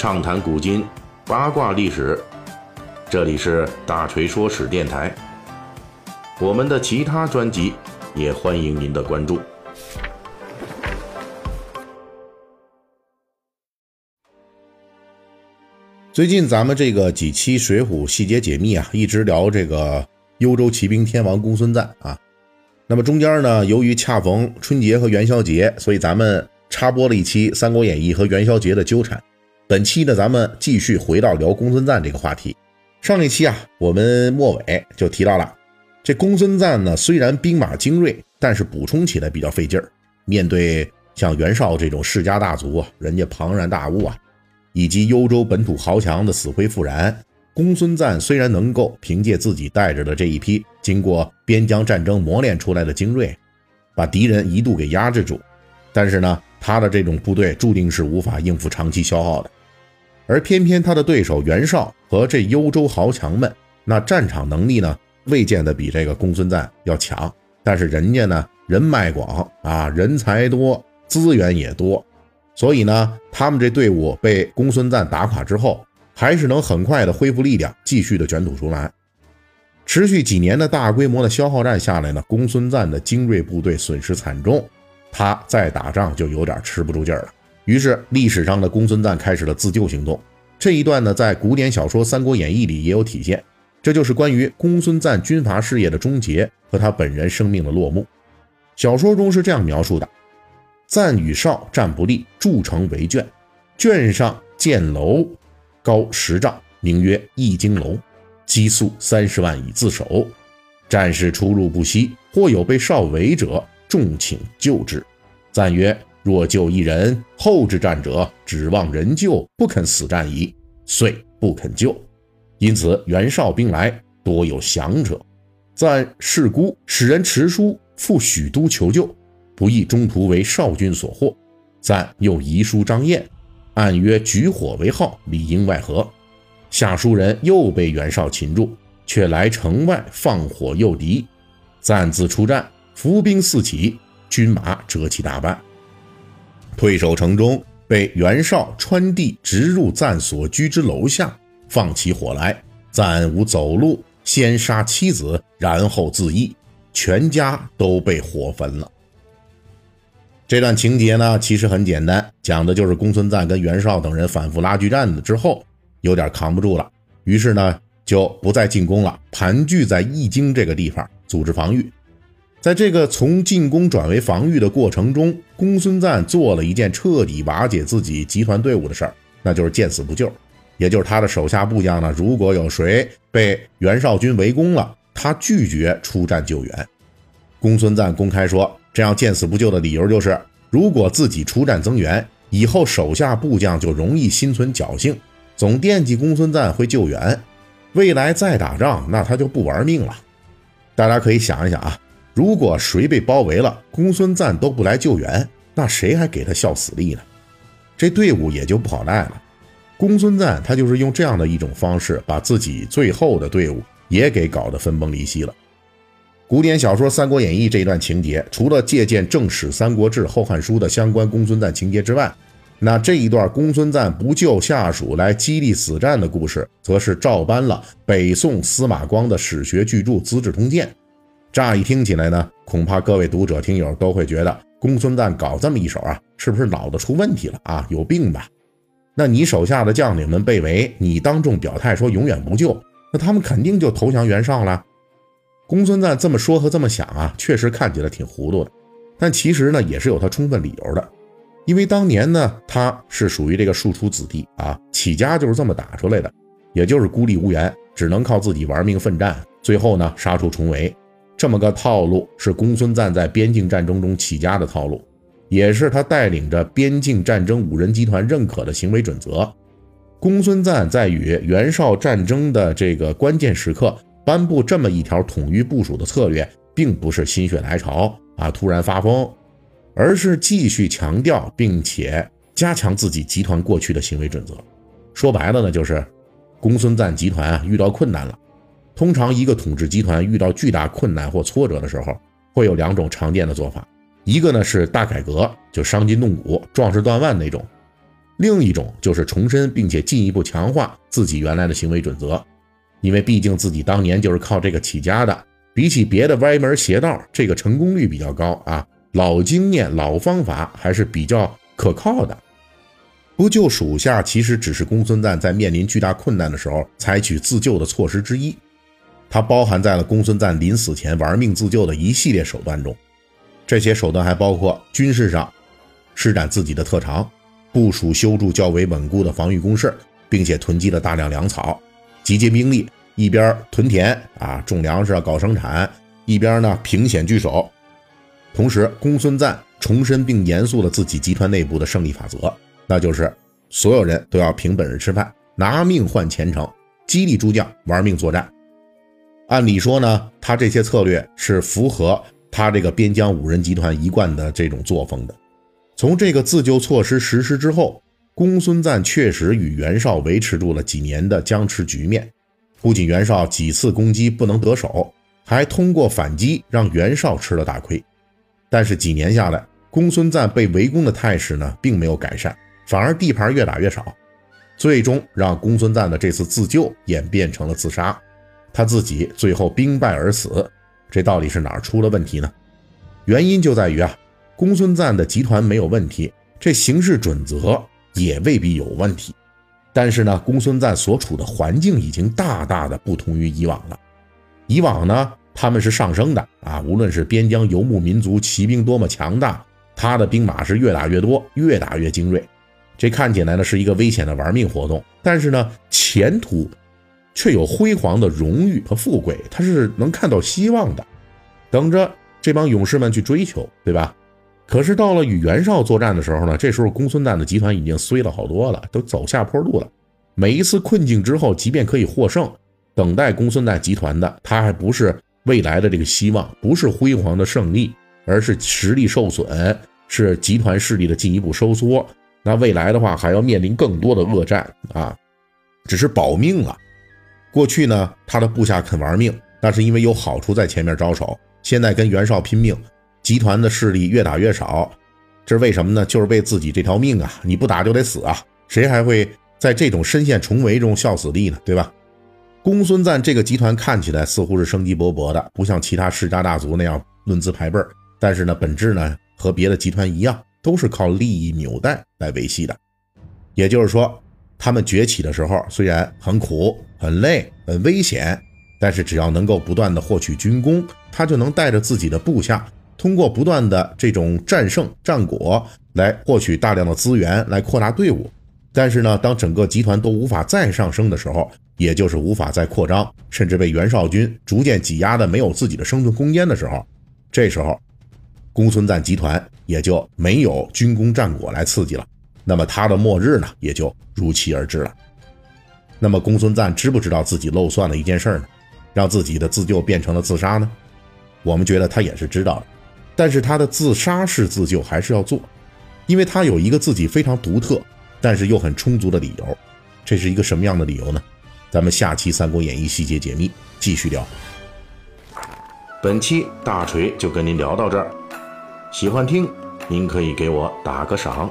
畅谈古今，八卦历史。这里是大锤说史电台。我们的其他专辑也欢迎您的关注。最近咱们这个几期《水浒细节解密》啊，一直聊这个幽州骑兵天王公孙瓒啊。那么中间呢，由于恰逢春节和元宵节，所以咱们插播了一期《三国演义》和元宵节的纠缠。本期呢，咱们继续回到聊公孙瓒这个话题。上一期啊，我们末尾就提到了，这公孙瓒呢，虽然兵马精锐，但是补充起来比较费劲儿。面对像袁绍这种世家大族啊，人家庞然大物啊，以及幽州本土豪强的死灰复燃，公孙瓒虽然能够凭借自己带着的这一批经过边疆战争磨练出来的精锐，把敌人一度给压制住，但是呢，他的这种部队注定是无法应付长期消耗的。而偏偏他的对手袁绍和这幽州豪强们，那战场能力呢，未见得比这个公孙瓒要强。但是人家呢，人脉广啊，人才多，资源也多，所以呢，他们这队伍被公孙瓒打垮之后，还是能很快的恢复力量，继续的卷土重来。持续几年的大规模的消耗战下来呢，公孙瓒的精锐部队损失惨重，他再打仗就有点吃不住劲儿了。于是，历史上的公孙瓒开始了自救行动。这一段呢，在古典小说《三国演义》里也有体现。这就是关于公孙瓒军阀事业的终结和他本人生命的落幕。小说中是这样描述的：瓒与绍战不利，筑城为卷，卷上建楼，高十丈，名曰易经楼，积粟三十万以自守。战士出入不息，或有被少围者，众请救之。赞曰。若救一人，后之战者指望人救，不肯死战矣，遂不肯救。因此袁绍兵来，多有降者。赞事孤，使人持书赴许都求救，不意中途为绍军所获。赞又遗书张燕，暗约举火为号，里应外合。下书人又被袁绍擒住，却来城外放火诱敌。赞自出战，伏兵四起，军马折其大半。退守城中，被袁绍穿地直入赞所居之楼下，放起火来。赞无走路，先杀妻子，然后自缢，全家都被火焚了。这段情节呢，其实很简单，讲的就是公孙瓒跟袁绍等人反复拉锯战的之后，有点扛不住了，于是呢，就不再进攻了，盘踞在易京这个地方组织防御。在这个从进攻转为防御的过程中，公孙瓒做了一件彻底瓦解自己集团队伍的事儿，那就是见死不救。也就是他的手下部将呢，如果有谁被袁绍军围攻了，他拒绝出战救援。公孙瓒公开说，这样见死不救的理由就是，如果自己出战增援，以后手下部将就容易心存侥幸，总惦记公孙瓒会救援，未来再打仗，那他就不玩命了。大家可以想一想啊。如果谁被包围了，公孙瓒都不来救援，那谁还给他效死力呢？这队伍也就不好带了。公孙瓒他就是用这样的一种方式，把自己最后的队伍也给搞得分崩离析了。古典小说《三国演义》这一段情节，除了借鉴正史《三国志》《后汉书》的相关公孙瓒情节之外，那这一段公孙瓒不救下属来激励死战的故事，则是照搬了北宋司马光的史学巨著《资治通鉴》。乍一听起来呢，恐怕各位读者听友都会觉得公孙瓒搞这么一手啊，是不是脑子出问题了啊？有病吧？那你手下的将领们被围，你当众表态说永远不救，那他们肯定就投降袁绍了。公孙瓒这么说和这么想啊，确实看起来挺糊涂的，但其实呢，也是有他充分理由的。因为当年呢，他是属于这个庶出子弟啊，起家就是这么打出来的，也就是孤立无援，只能靠自己玩命奋战，最后呢，杀出重围。这么个套路是公孙瓒在边境战争中起家的套路，也是他带领着边境战争五人集团认可的行为准则。公孙瓒在与袁绍战争的这个关键时刻颁布这么一条统一部署的策略，并不是心血来潮啊，突然发疯，而是继续强调并且加强自己集团过去的行为准则。说白了呢，就是公孙瓒集团啊遇到困难了。通常，一个统治集团遇到巨大困难或挫折的时候，会有两种常见的做法。一个呢是大改革，就伤筋动骨、壮士断腕那种；另一种就是重申并且进一步强化自己原来的行为准则，因为毕竟自己当年就是靠这个起家的，比起别的歪门邪道，这个成功率比较高啊，老经验、老方法还是比较可靠的。不救属下，其实只是公孙瓒在面临巨大困难的时候采取自救的措施之一，它包含在了公孙瓒临死前玩命自救的一系列手段中。这些手段还包括军事上施展自己的特长。部署修筑较为稳固的防御工事，并且囤积了大量粮草，集结兵力，一边屯田啊种粮食搞生产，一边呢凭险据守。同时，公孙瓒重申并严肃了自己集团内部的胜利法则，那就是所有人都要凭本事吃饭，拿命换前程，激励诸将玩命作战。按理说呢，他这些策略是符合他这个边疆五人集团一贯的这种作风的。从这个自救措施实施之后，公孙瓒确实与袁绍维持住了几年的僵持局面。不仅袁绍几次攻击不能得手，还通过反击让袁绍吃了大亏。但是几年下来，公孙瓒被围攻的态势呢，并没有改善，反而地盘越打越少，最终让公孙瓒的这次自救演变成了自杀，他自己最后兵败而死。这到底是哪儿出了问题呢？原因就在于啊。公孙瓒的集团没有问题，这行事准则也未必有问题。但是呢，公孙瓒所处的环境已经大大的不同于以往了。以往呢，他们是上升的啊，无论是边疆游牧民族骑兵多么强大，他的兵马是越打越多，越打越精锐。这看起来呢是一个危险的玩命活动，但是呢，前途却有辉煌的荣誉和富贵，他是能看到希望的，等着这帮勇士们去追求，对吧？可是到了与袁绍作战的时候呢，这时候公孙瓒的集团已经衰了好多了，都走下坡路了。每一次困境之后，即便可以获胜，等待公孙瓒集团的，他还不是未来的这个希望，不是辉煌的胜利，而是实力受损，是集团势力的进一步收缩。那未来的话，还要面临更多的恶战啊，只是保命啊。过去呢，他的部下肯玩命，那是因为有好处在前面招手。现在跟袁绍拼命。集团的势力越打越少，这是为什么呢？就是为自己这条命啊！你不打就得死啊！谁还会在这种深陷重围中效死力呢？对吧？公孙瓒这个集团看起来似乎是生机勃勃的，不像其他世家大族那样论资排辈儿，但是呢，本质呢和别的集团一样，都是靠利益纽带来维系的。也就是说，他们崛起的时候虽然很苦、很累、很危险，但是只要能够不断的获取军功，他就能带着自己的部下。通过不断的这种战胜战果来获取大量的资源，来扩大队伍。但是呢，当整个集团都无法再上升的时候，也就是无法再扩张，甚至被袁绍军逐渐挤压的没有自己的生存空间的时候，这时候公孙瓒集团也就没有军功战果来刺激了。那么他的末日呢，也就如期而至了。那么公孙瓒知不知道自己漏算了一件事呢？让自己的自救变成了自杀呢？我们觉得他也是知道的。但是他的自杀式自救还是要做，因为他有一个自己非常独特，但是又很充足的理由。这是一个什么样的理由呢？咱们下期《三国演义》细节解密继续聊。本期大锤就跟您聊到这儿，喜欢听您可以给我打个赏。